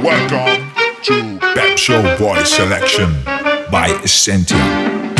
Welcome to Pep Show Body Selection by Essentia.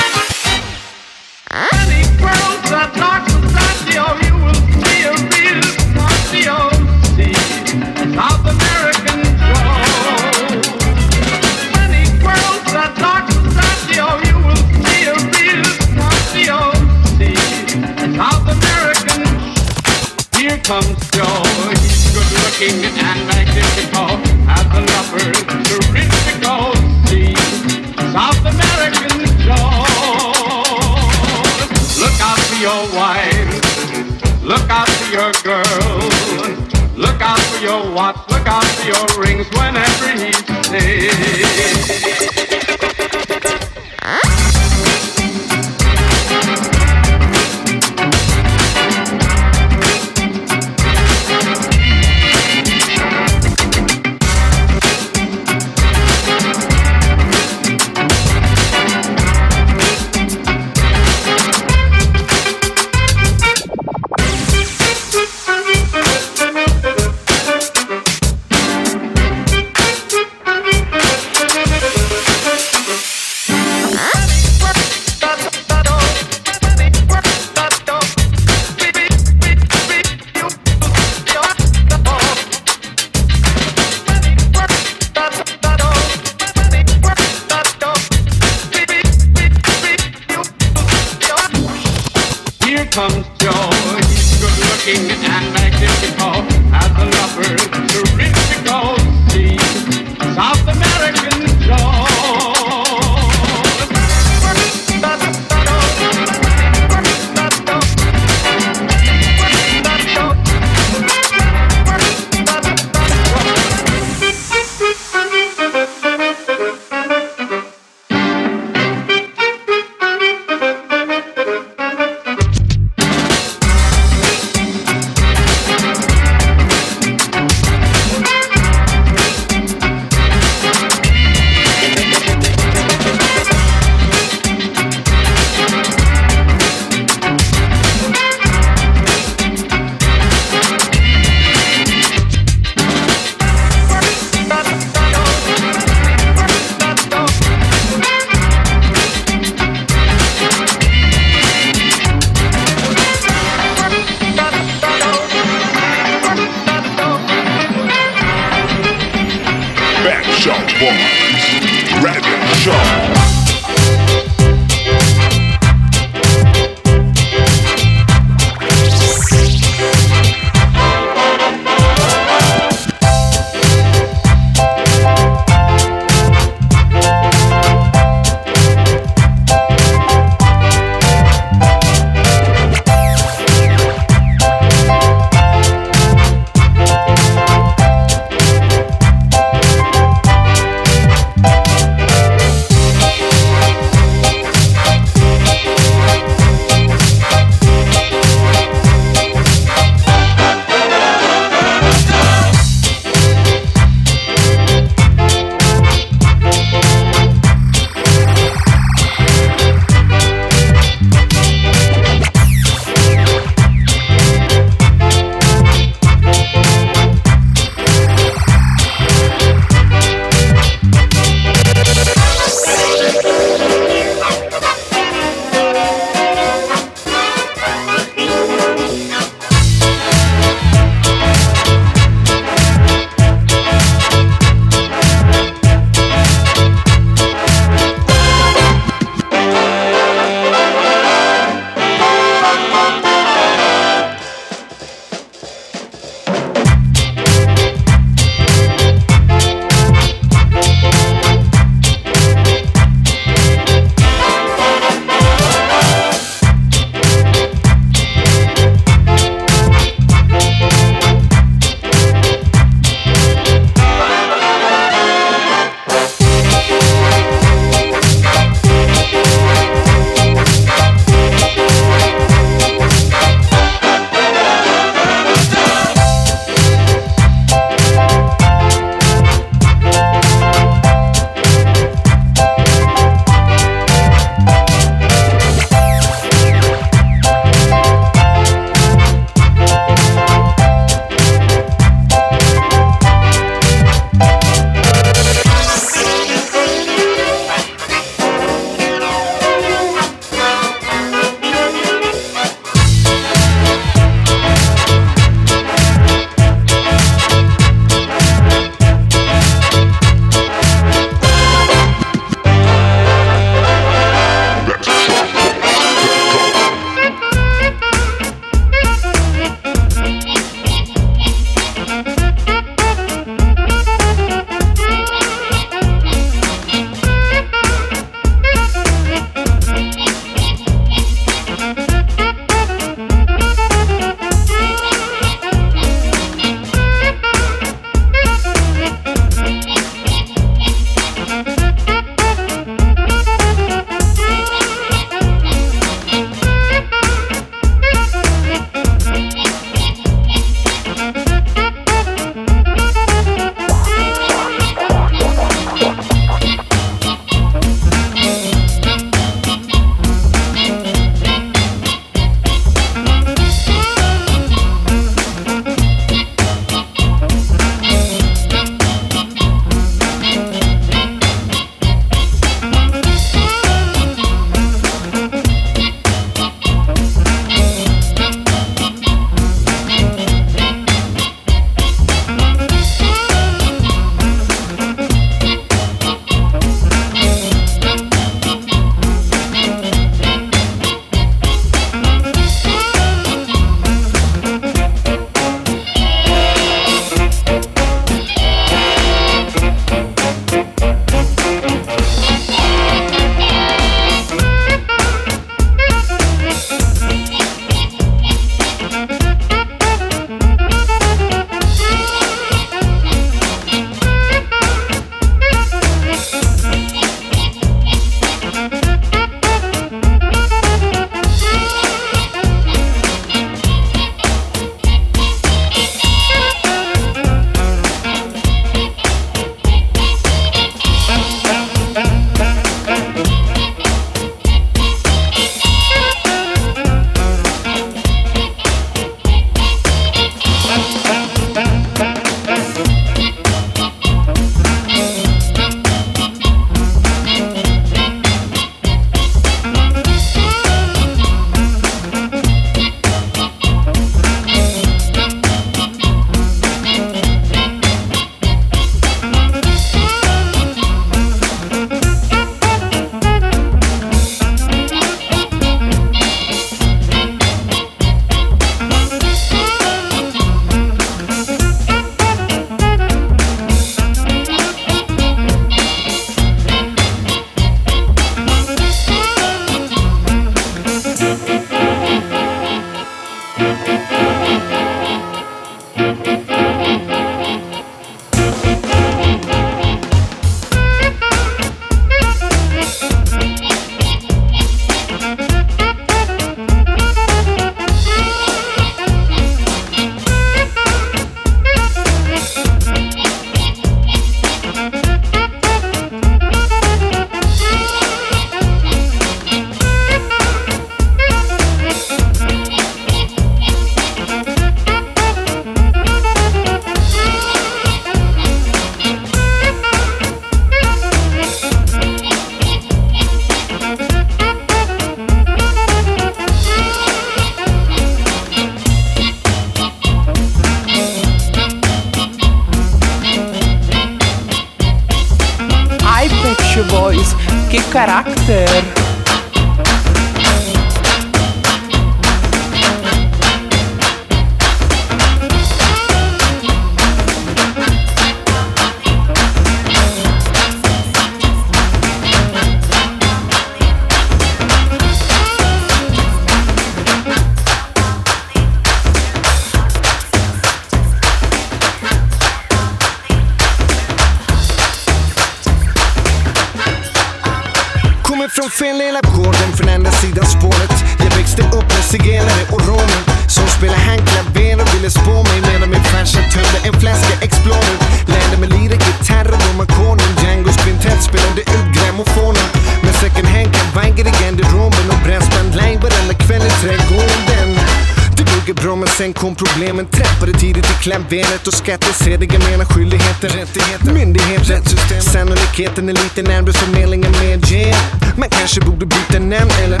Likheten är lite arbetsförmedlingen medger. Man kanske borde byta namn eller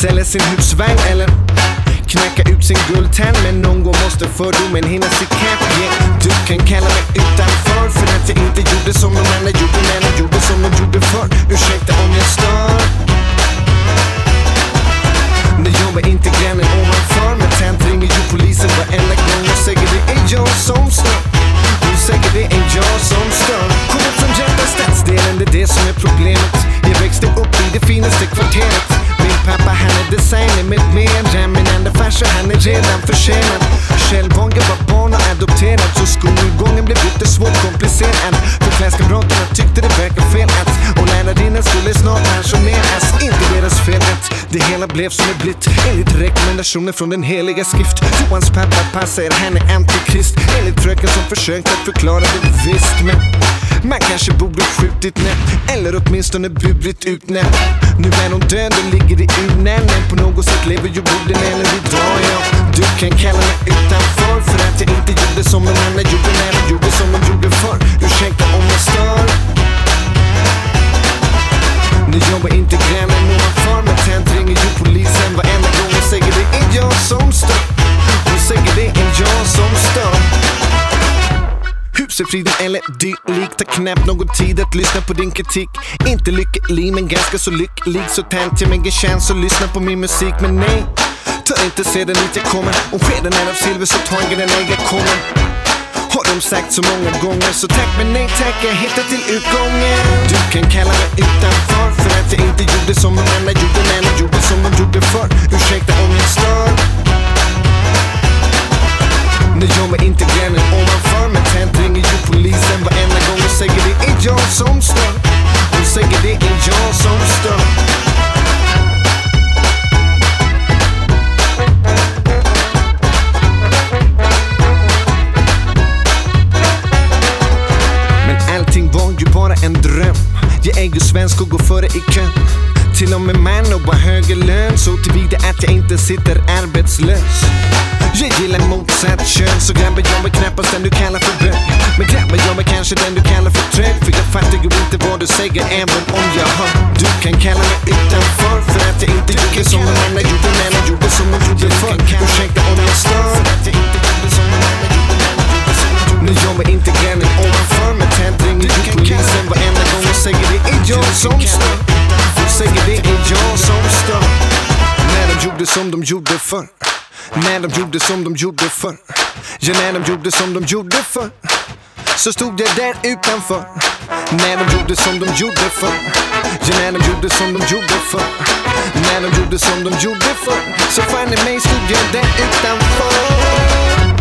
sälja sin husvagn eller knäcka ut sin guldtand. Men någon gång måste fördomen hinna ikapp. Yeah. Du kan kalla mig blev som det blivit enligt rekommendationer från den heliga skrift. Johans pappa pappa henne antikrist enligt fröken som försökt att förklara det visst. Men man kanske borde skjutit henne eller åtminstone burit ut henne. Nu är hon död och ligger i urnen men på något sätt lever ju borden eller idag jag Du kan kalla mig utanför för att jag inte gjorde som en annan gjorde när de gjorde som de gjorde förr. Ursäkta om jag stör. Nu jobbar inte grannen ovanför mig tänt ringer ju polisen varenda gång och säger det är jag som stör. Hon säger det är jag som stör. Husefriden eller dylikt Tar knappt någon tid att lyssna på din kritik Inte lycklig men ganska så lycklig Så tänt jag mig en chans att lyssna på min musik Men nej, ta inte sedan dit jag kommer Om skeden är av silver så ta en granat jag kommer har de sagt så många gånger så tack men nej tack, jag hittar till utgången. Du kan kalla mig utanför för att jag inte gjorde som de andra gjorde, men jag gjorde som de gjorde förr. Ursäkta om jag stör. Nu gör mig inte grannen ovanför, men tänt ringer ju polisen varenda gång och säger det är jag som stör. Hon säger det är jag som stör. snygg svensk och går före i kön. Till och med man och har högre lön så tillvida att jag inte sitter arbetslös. Jag gillar motsatt kön så grabben jag är knappast den du kallar för bög. Men grabben jag är kanske den du kallar för trög. För jag fattar ju inte vad du säger även om jag hör. Du kan kalla mig utanför för att jag inte gjorde som någon annan gjorde när jag gjorde som jag gjorde förr. Ursäkta om jag stör. För att jag inte gjorde som någon annan gjorde du gör mig inte granning ovanför mig tänt ringer du polisen varenda gång och säger det är jag som stör. Och säger det är jag som stör. När de gjorde som de gjorde förr. När de gjorde som de gjorde förr. Ja, när de gjorde som de gjorde förr. Så stod jag där utanför. När de gjorde som de gjorde förr. Ja, när de gjorde som de gjorde förr. När de gjorde som de gjorde förr. Så fann jag mig stod jag där utanför.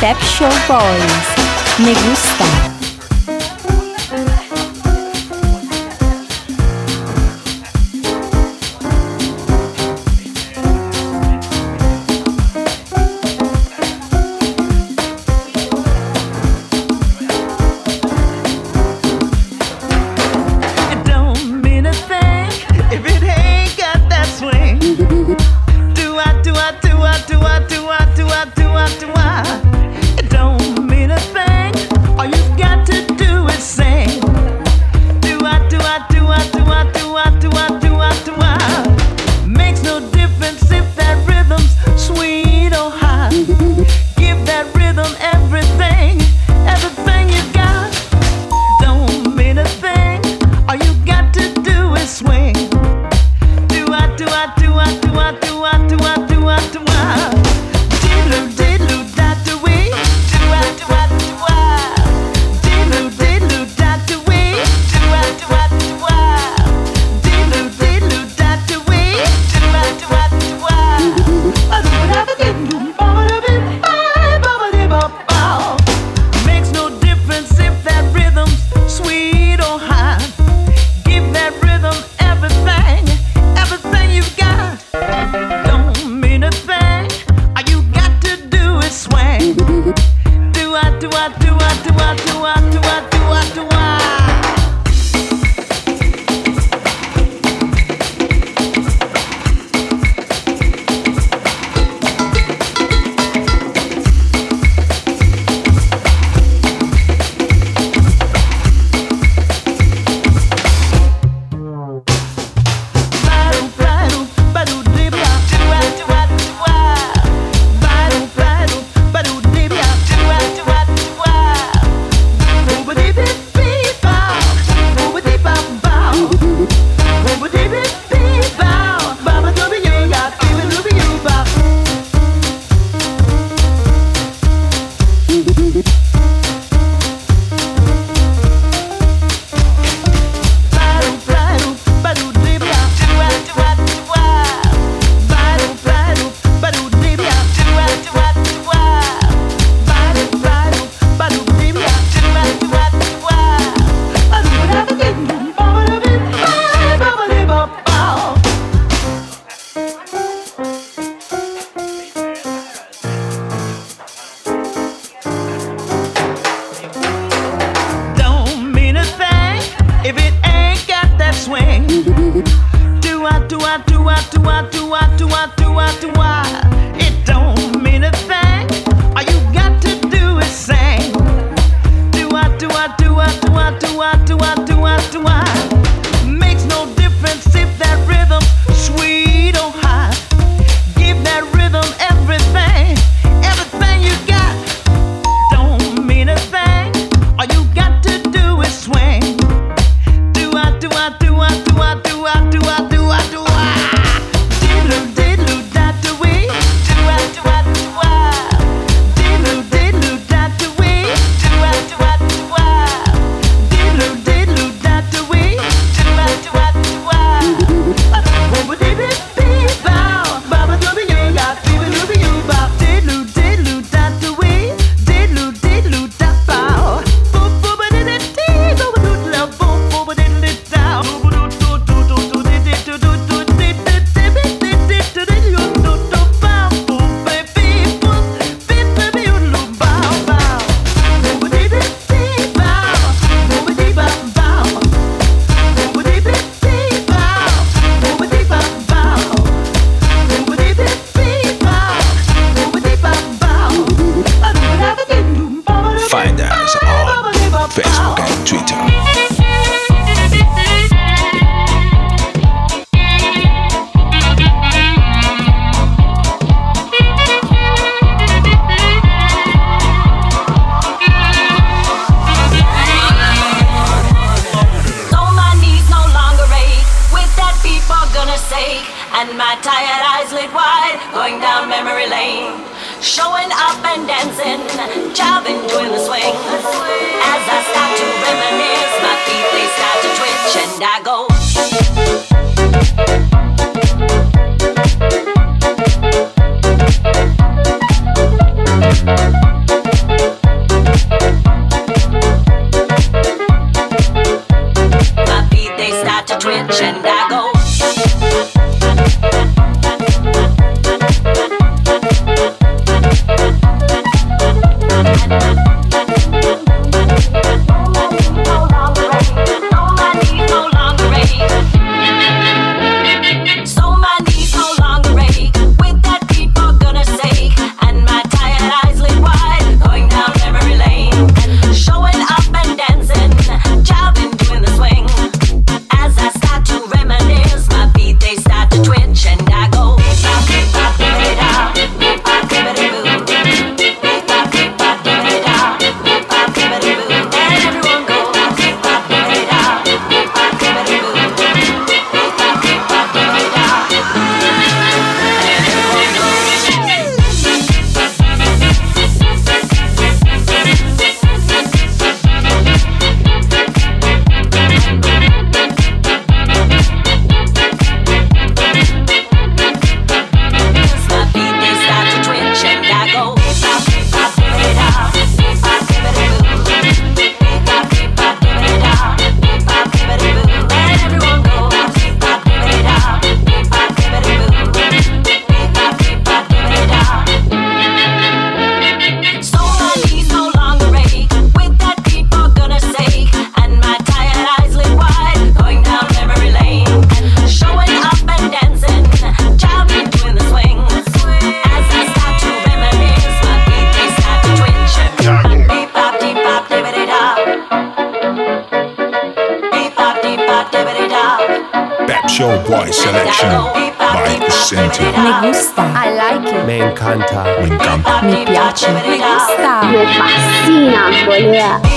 Step Show Boys. Me gusta. 有把气呀，作业。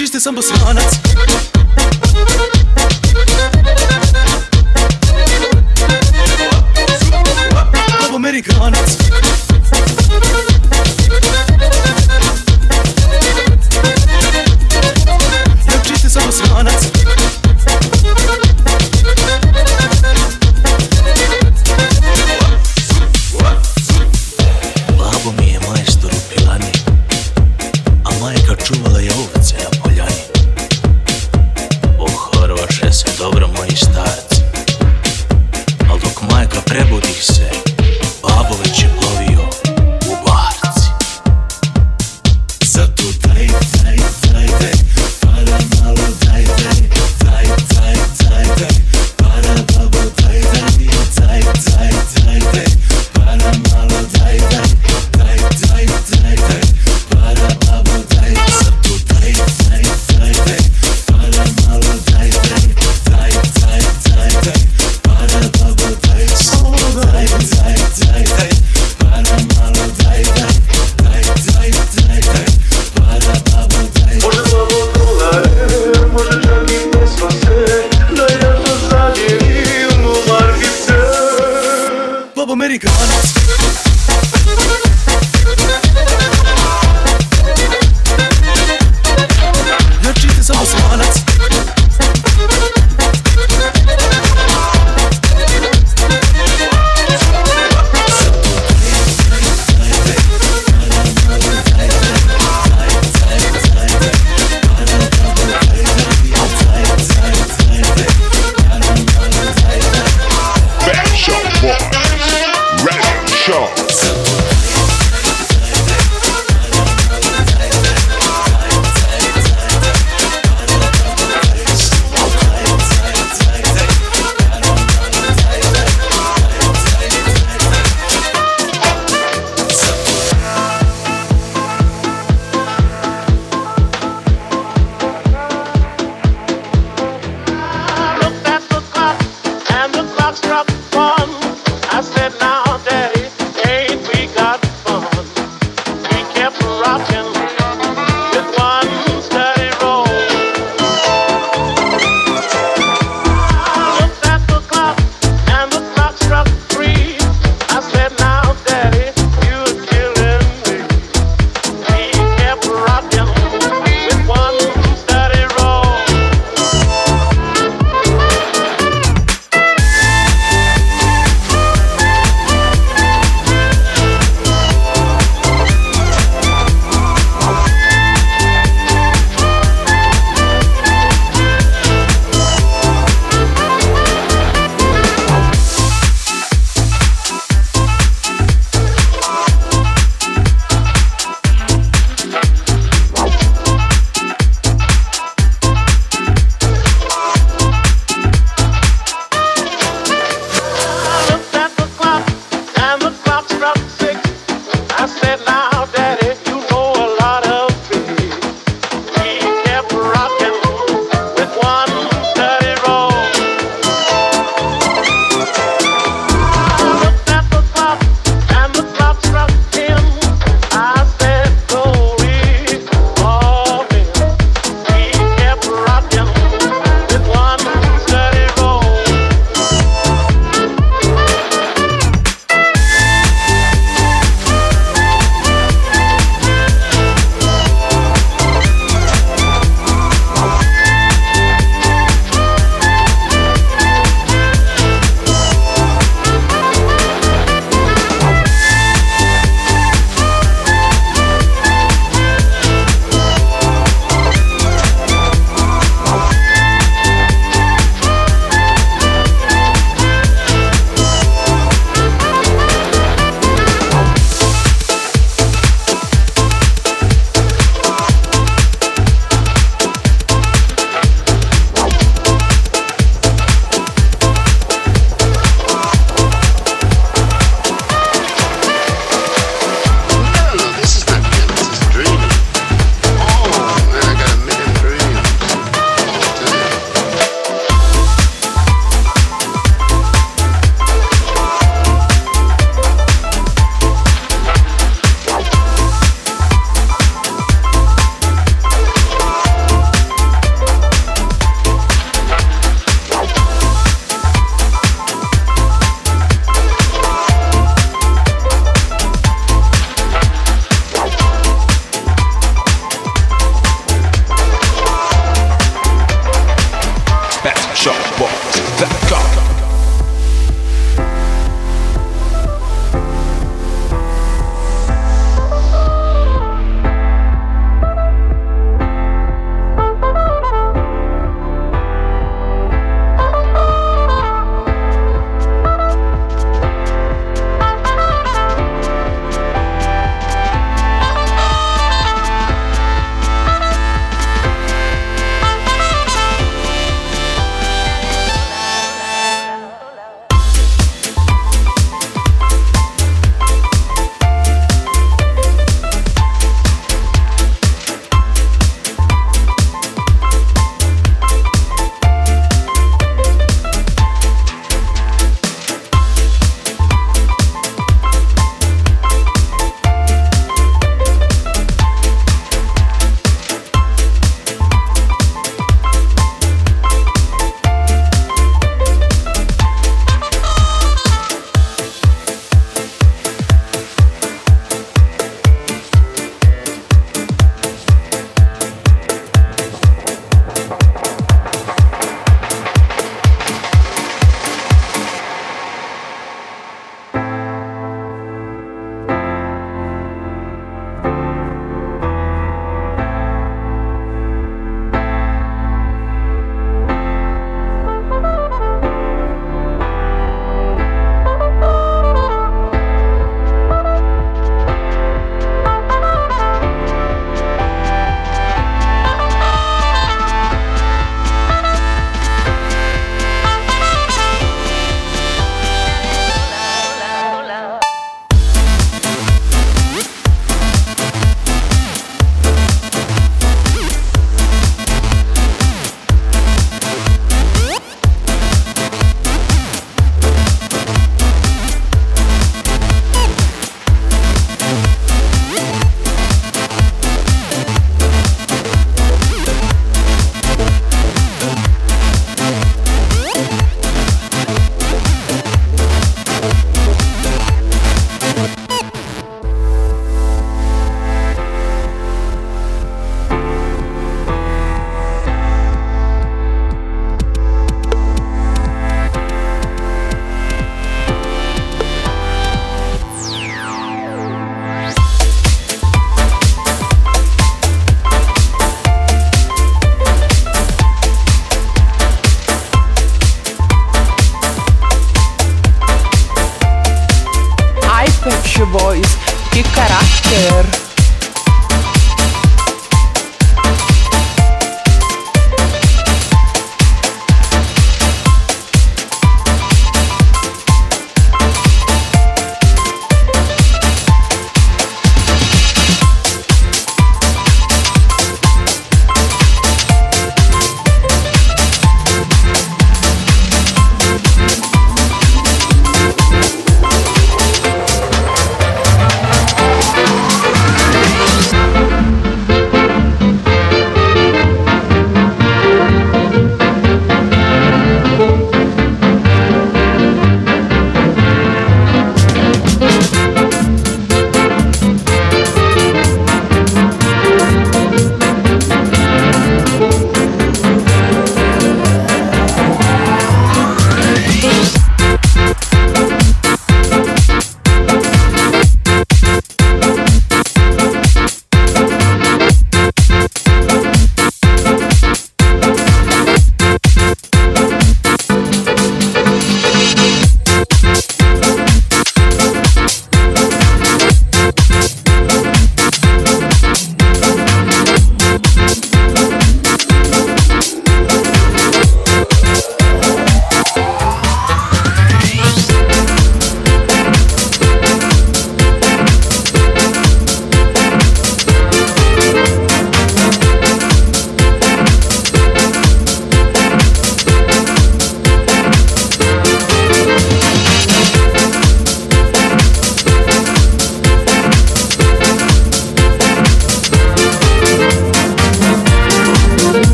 čisti sem poslanec.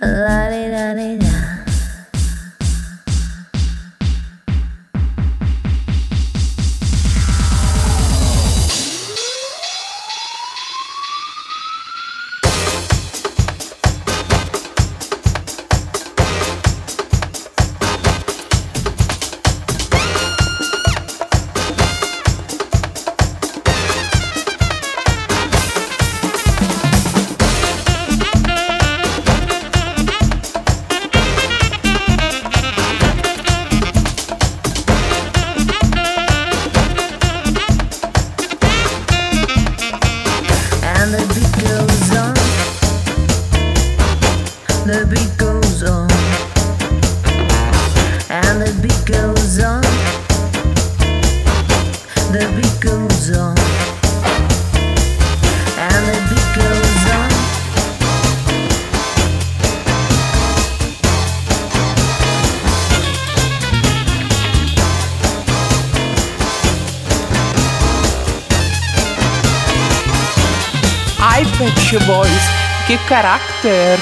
la di da di характер.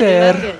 Walter.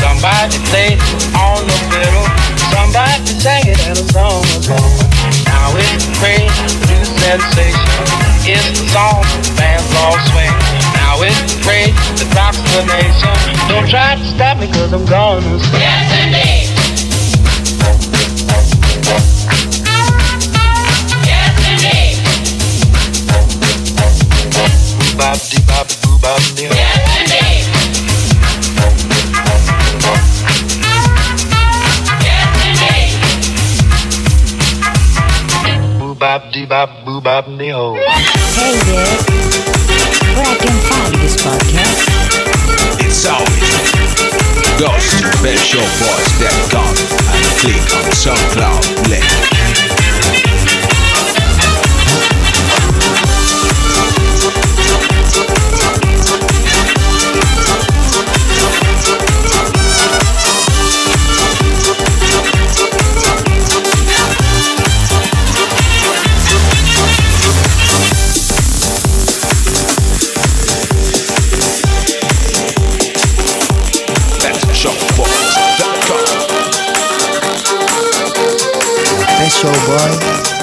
Somebody play on the fiddle. Somebody sang it in a song ago. Now it's great new sensation. It's the song fans all swing. Now it's great the tops the nation. Don't try to stop me cause I'm gonna swing. Yes, indeed. Yes, indeed. Bob, dee, bob, boo, bob, bop dee bop boo bop nee ho. Hey there, where I can find this podcast? It's out. Go to bestshowboys.com and click on SoundCloud link. show, boy.